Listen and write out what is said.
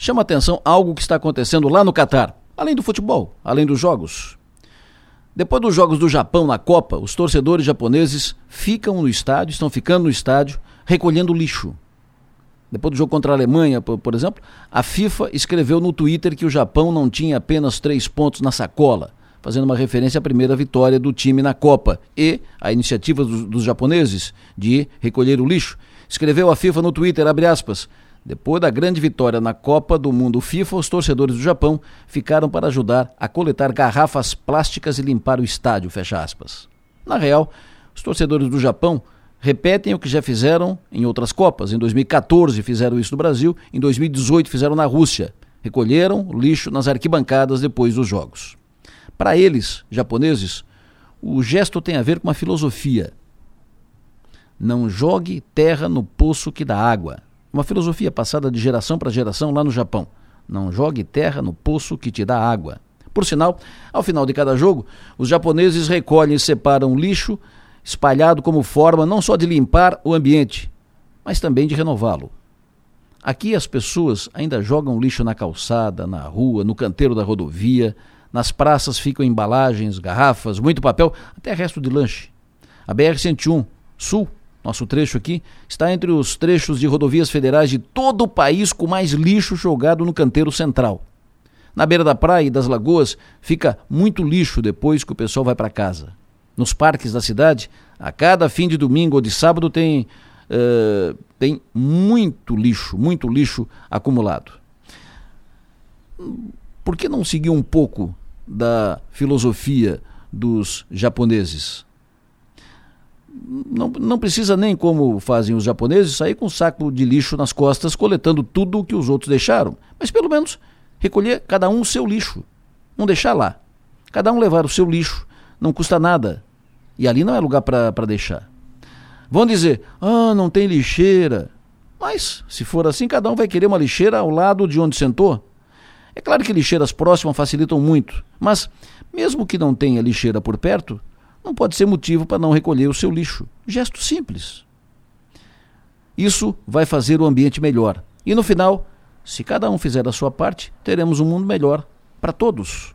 chama atenção algo que está acontecendo lá no Catar, além do futebol, além dos jogos. Depois dos jogos do Japão na Copa, os torcedores japoneses ficam no estádio, estão ficando no estádio, recolhendo lixo. Depois do jogo contra a Alemanha, por, por, exemplo, a FIFA escreveu no Twitter que o Japão não tinha apenas três pontos na sacola, fazendo uma referência à primeira vitória do time na Copa e à iniciativa dos, dos japoneses de recolher o lixo. Escreveu a FIFA no Twitter, abre aspas, depois da grande vitória na Copa do Mundo FIFA, os torcedores do Japão ficaram para ajudar a coletar garrafas plásticas e limpar o estádio, fecha aspas. Na real, os torcedores do Japão repetem o que já fizeram em outras Copas. Em 2014 fizeram isso no Brasil, em 2018 fizeram na Rússia. Recolheram lixo nas arquibancadas depois dos jogos. Para eles, japoneses, o gesto tem a ver com uma filosofia. Não jogue terra no poço que dá água. Uma filosofia passada de geração para geração lá no Japão. Não jogue terra no poço que te dá água. Por sinal, ao final de cada jogo, os japoneses recolhem e separam lixo espalhado como forma não só de limpar o ambiente, mas também de renová-lo. Aqui as pessoas ainda jogam lixo na calçada, na rua, no canteiro da rodovia, nas praças ficam embalagens, garrafas, muito papel, até resto de lanche. A BR-101, sul, nosso trecho aqui, está entre os trechos de rodovias federais de todo o país com mais lixo jogado no canteiro central. Na beira da praia e das lagoas fica muito lixo depois que o pessoal vai para casa. Nos parques da cidade, a cada fim de domingo ou de sábado tem, uh, tem muito lixo, muito lixo acumulado. Por que não seguir um pouco da filosofia dos japoneses? Não, não precisa nem, como fazem os japoneses, sair com um saco de lixo nas costas coletando tudo o que os outros deixaram. Mas pelo menos recolher cada um o seu lixo. Não deixar lá. Cada um levar o seu lixo. Não custa nada. E ali não é lugar para deixar. Vão dizer, ah, não tem lixeira. Mas, se for assim, cada um vai querer uma lixeira ao lado de onde sentou. É claro que lixeiras próximas facilitam muito, mas, mesmo que não tenha lixeira por perto, não pode ser motivo para não recolher o seu lixo. Gesto simples. Isso vai fazer o ambiente melhor. E no final, se cada um fizer a sua parte, teremos um mundo melhor para todos.